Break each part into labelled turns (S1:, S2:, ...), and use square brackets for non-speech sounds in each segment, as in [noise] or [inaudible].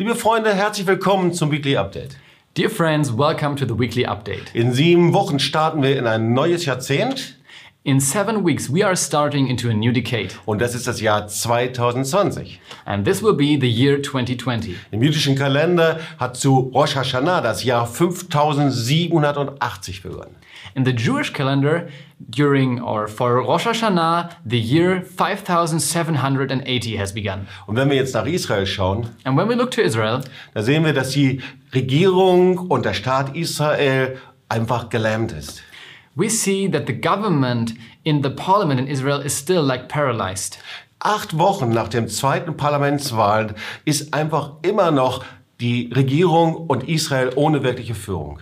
S1: Liebe Freunde, herzlich willkommen zum Weekly Update.
S2: Dear friends, welcome to the weekly update.
S1: In sieben Wochen starten wir in ein neues Jahrzehnt
S2: In seven weeks, we are starting into a new decade,
S1: und das ist das Jahr 2020.
S2: and this will be the year 2020.
S1: Im jüdischen Kalender hat zu Rosh Hashanah das Jahr 5780 begonnen.
S2: In the Jewish calendar, during or for Rosh Hashanah, the year 5780 has begun.
S1: Und wenn wir jetzt nach Israel schauen,
S2: And when we look to Israel,
S1: da sehen wir, dass die Regierung und der Staat Israel einfach gelähmt ist.
S2: We see that the government in the parliament in Israel is still like paralyzed.
S1: Acht Wochen nach dem zweiten Parlamentswahl ist einfach immer noch die Regierung und Israel ohne wirkliche Führung.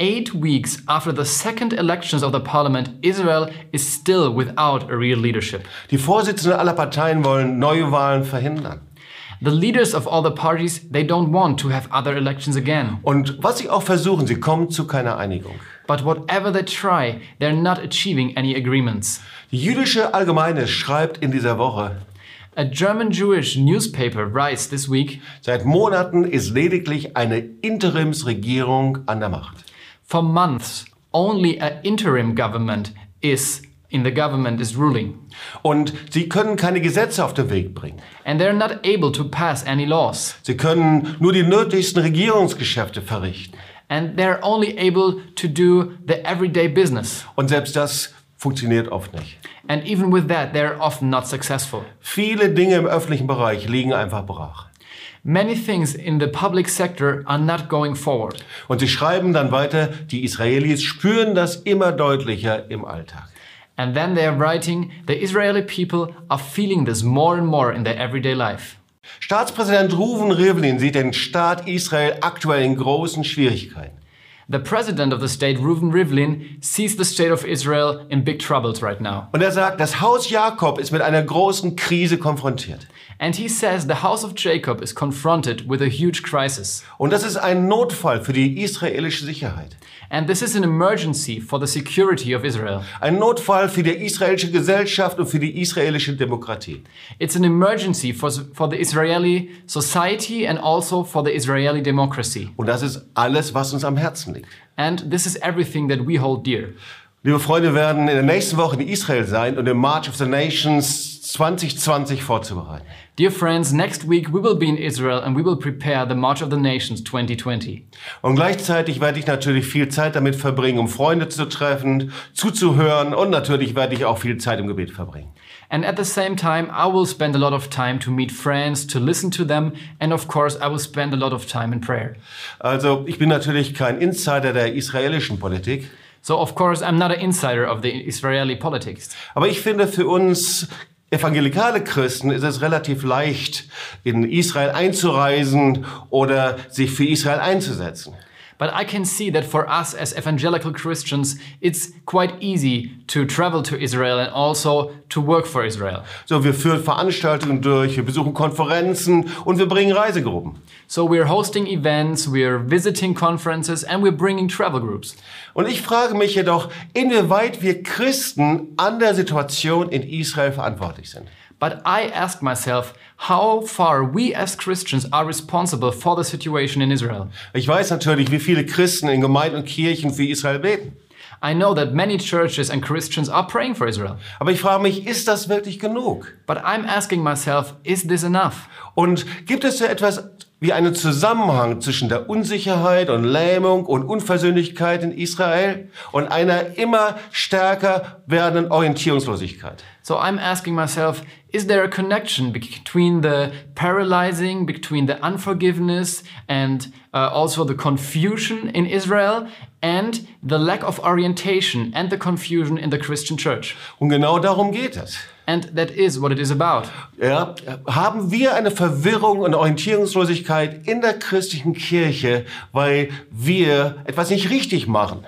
S2: Eight weeks after the second elections of the parliament, Israel is still without a real leadership.
S1: Die Vorsitzenden aller Parteien wollen Neuwahlen verhindern.
S2: The leaders of all the parties, they don't want to have other elections again.
S1: Und was sie auch versuchen, sie kommen zu keiner Einigung.
S2: But whatever they try, they're not achieving any agreements.
S1: Die jüdische Allgemeine schreibt in dieser Woche,
S2: A German Jewish newspaper writes this week
S1: seit Monaten ist lediglich eine Interimsregierung an der Macht.
S2: For months, only an interim government is in the government is ruling.
S1: Und sie können keine Gesetze auf den Weg bringen.
S2: And they're not able to pass any laws.
S1: Sie können nur die nötigsten Regierungsgeschäfte verrichten.
S2: And they're only able to do the everyday business.
S1: Und selbst das funktioniert oft nicht.
S2: And even with that, they're often not successful.
S1: Viele Dinge im öffentlichen Bereich liegen einfach brach.
S2: Many things in the public sector are not going forward.
S1: Und sie schreiben dann weiter, die Israelis spüren das immer deutlicher im Alltag.
S2: And then they're writing, the Israeli people are feeling this more and more in their everyday life.
S1: Staatspräsident Ruven Rivlin sieht den Staat Israel aktuell in großen Schwierigkeiten.
S2: The president of the state, Reuven Rivlin, sees the state of Israel in big troubles right now.
S1: Und er sagt, das Haus Jakob ist mit einer großen Krise konfrontiert.
S2: And he says the house of Jacob is confronted with a huge crisis.
S1: Und das ist ein Notfall für die israelische Sicherheit.
S2: And this is an emergency for the security of Israel.
S1: Ein Notfall für die israelische Gesellschaft und für die israelische Demokratie.
S2: It's an emergency for, for the Israeli society and also for the Israeli democracy.
S1: Und das ist alles, was uns am Herzen liegt.
S2: And this is everything that we hold dear.
S1: Liebe Freunde, wir werden in der nächsten Woche in Israel sein und den March of the Nations 2020 vorzubereiten.
S2: Dear friends, next week we will be in Israel and we will prepare the March of the Nations 2020.
S1: Und gleichzeitig werde ich natürlich viel Zeit damit verbringen, um Freunde zu treffen, zuzuhören und natürlich werde ich auch viel Zeit im Gebet verbringen.
S2: And at the same time, I will spend a lot of time to meet friends, to listen to them, and of course, I will spend a lot of time in prayer.
S1: Also ich bin natürlich kein Insider der israelischen Politik,
S2: So, of course, I'm not an insider of the Israeli politics.
S1: aber ich finde für uns evangelikale Christen ist es relativ leicht, in Israel einzureisen oder sich für Israel einzusetzen.
S2: But I can see that for us as evangelical Christians, it's quite easy to travel to Israel and also to work for Israel.
S1: So, wir führen Veranstaltungen durch, wir besuchen Konferenzen und wir bringen Reisegruppen.
S2: So we're hosting events, we're visiting conferences, and we're bringing travel groups.
S1: Und ich frage mich jedoch, inwieweit wir Christen an der Situation in Israel verantwortlich sind.
S2: But I ask myself how far we as Christians are responsible for the situation in Israel.
S1: Ich weiß natürlich, wie viele Christen in Gemeinden und Kirchen für Israel beten.
S2: I know that many churches and Christians are praying for Israel.
S1: Aber ich frage mich, ist das wirklich genug?
S2: But I'm asking myself, is this enough?
S1: Und gibt es so etwas wie einen Zusammenhang zwischen der Unsicherheit und Lähmung und Unversöhnlichkeit in Israel und einer immer stärker werdenden Orientierungslosigkeit?
S2: So I'm asking myself, is there a connection between the paralyzing, between the unforgiveness, and uh, also the confusion in Israel, and the lack of orientation and the confusion in the Christian church?
S1: Und genau darum geht es.
S2: And that is what it is about.
S1: Ja, haben wir eine Verwirrung und Orientierungslosigkeit in der christlichen Kirche, weil wir etwas nicht richtig machen?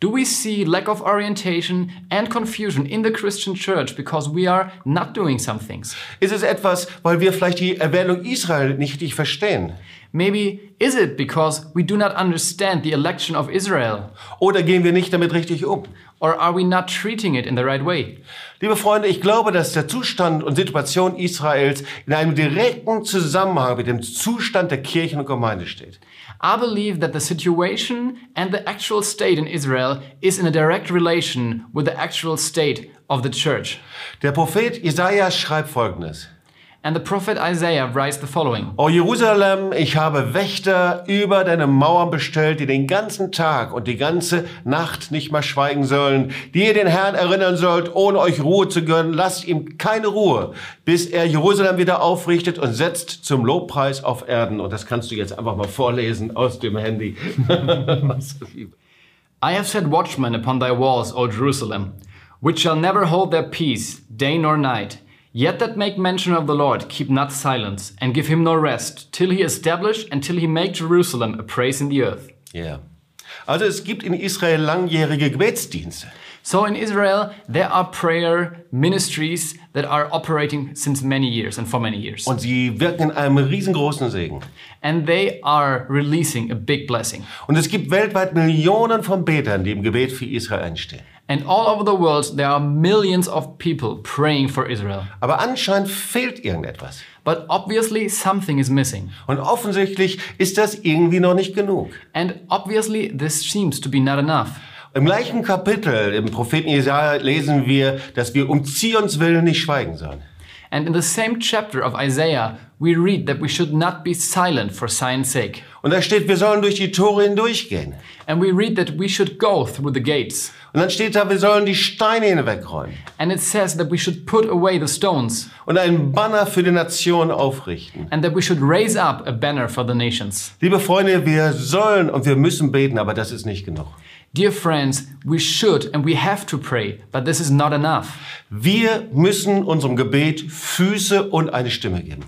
S2: Do we see lack of orientation and confusion in the Christian church because we are not doing some things?
S1: Ist es etwas, weil wir vielleicht die Erwählung Israel nicht richtig verstehen?
S2: Maybe is it because we do not understand the election of Israel?
S1: Oder gehen wir nicht damit richtig um?
S2: Or are we not treating it in the right way?
S1: Liebe Freunde, ich glaube, dass der Zustand und Situation Israels in einem direkten Zusammenhang mit dem Zustand der Kirchen und Gemeinde steht.
S2: I believe that the situation and the actual state in Israel is in a direct relation with the actual state of the church.
S1: Der Prophet Jesaja schreibt folgendes.
S2: And the prophet Isaiah writes the following
S1: O Jerusalem, ich habe Wächter über deine Mauern bestellt, die den ganzen Tag und die ganze Nacht nicht mehr schweigen sollen, die ihr den Herrn erinnern sollt, ohne euch Ruhe zu gönnen. Lasst ihm keine Ruhe, bis er Jerusalem wieder aufrichtet und setzt zum Lobpreis auf Erden. Und das kannst du jetzt einfach mal vorlesen aus dem Handy. [laughs]
S2: I have set watchmen upon thy walls, O Jerusalem, which shall never hold their peace, day nor night. Yet that make mention of the Lord keep not silence, and give him no rest, till he establish and till he make Jerusalem a praise in the earth.
S1: Ja. Also es gibt in Israel langjährige Gebetsdienste.
S2: So in Israel, there are prayer ministries that are operating since many years and for many years.
S1: Und sie wirken in einem riesengroßen Segen.
S2: And they are releasing a big blessing.
S1: Und es gibt weltweit Millionen von Betern, die im Gebet für Israel einstehen.
S2: And all over the world, there are millions of people praying for Israel.
S1: Aber anscheinend fehlt irgendetwas.
S2: But obviously, something is missing.
S1: Und offensichtlich ist das irgendwie noch nicht genug.
S2: And obviously, this seems to be not enough.
S1: Im gleichen Kapitel im Propheten Jesaja lesen wir, dass wir um Zions willen nicht schweigen sollen.
S2: And in the same chapter of Isaiah, we read that we should not be silent for Zion's sake.
S1: Und da steht, wir sollen durch die Tore hindurchgehen.
S2: And we read that we should go through the gates.
S1: Und dann steht da, wir sollen die Steine hinwegräumen
S2: And it says that we should put away the stones
S1: und einen Banner für die Nation aufrichten.
S2: and that we should raise up a banner for the nations.
S1: Liebe Freunde, wir sollen und wir müssen beten, aber das ist nicht genug.
S2: Dear friends, we should and we have to pray, but this is not enough.
S1: Wir müssen unserem Gebet Füße und eine Stimme geben.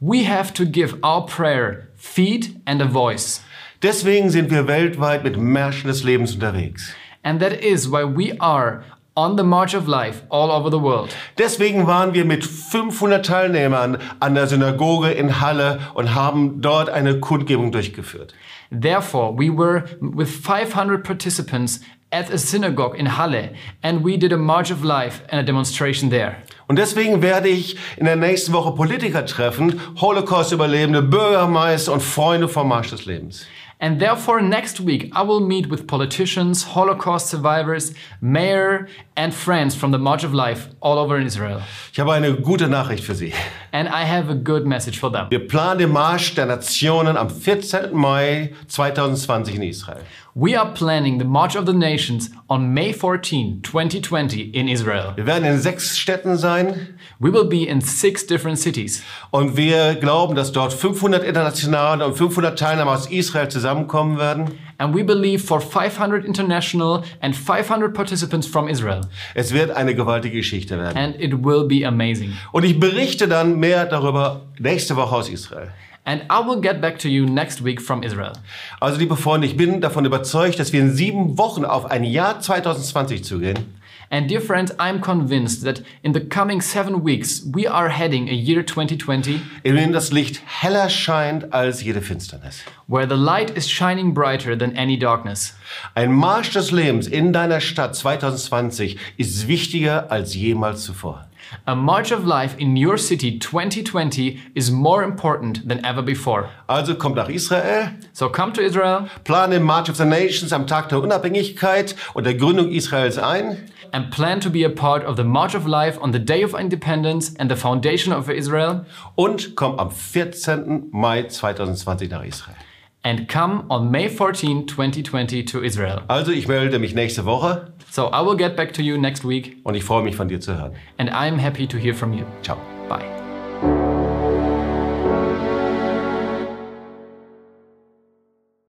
S2: We have to give our prayer feet and a voice.
S1: Deswegen sind wir weltweit mit Märschen des Lebens unterwegs.
S2: And that is why we are on the march of life all over the world.
S1: Deswegen waren wir mit 500 Teilnehmern an der Synagoge in Halle und haben dort eine Kundgebung durchgeführt.
S2: Therefore, we were with 500 participants at a synagogue in Halle, and we did a march of life and a demonstration there.
S1: Und deswegen werde ich in der nächsten Woche Politiker treffen, Holocaust-Überlebende, Bürgermeister und Freunde vom Marsch des Lebens.
S2: And therefore, next week, I will meet with politicians, Holocaust survivors, mayor, and friends from the March of Life all over in Israel.
S1: Ich habe eine gute Nachricht für Sie.
S2: And I have a good message for them.
S1: Wir planen den Marsch der Nationen am 14. Mai 2020 in Israel.
S2: We are planning the March of the Nations on May 14, 2020, in Israel.
S1: Wir werden in sechs Städten sein
S2: We will be in six different cities.
S1: und wir glauben, dass dort 500 Internationale und 500 Teilnehmer aus Israel zusammenkommen werden.
S2: And we believe for 500 international and 500 participants from Israel.
S1: Es wird eine gewaltige Geschichte werden.
S2: And it will be amazing.
S1: Und ich berichte dann mehr darüber nächste Woche aus Israel.
S2: And I will get back to you next week from Israel.
S1: Also liebe Freunde, ich bin davon überzeugt, dass wir in sieben Wochen auf ein Jahr 2020 zugehen.
S2: And dear friends, I'm convinced that in the coming seven weeks, we are heading a year 2020
S1: in dem das Licht heller scheint als jede Finsternis.
S2: where the light is shining brighter than any darkness.
S1: Ein Marsch des Lebens in deiner Stadt 2020 ist wichtiger als jemals zuvor.
S2: A march of life in your city 2020 is more important than ever before.
S1: Also kommt nach Israel,
S2: So come to Israel
S1: plane den March of the Nations am Tag der Unabhängigkeit und der Gründung Israels ein
S2: and plan to be a part of the March of Life on the Day of Independence and the foundation of Israel.
S1: und komm am 14. Mai 2020 nach Israel.
S2: And come on May 14, 2020 to Israel.
S1: Also ich melde mich nächste Woche
S2: So I will get back to you next week,
S1: und ich freue mich von dir zu hören.
S2: and I'm happy to hear from you.
S1: Ciao.
S2: Bye.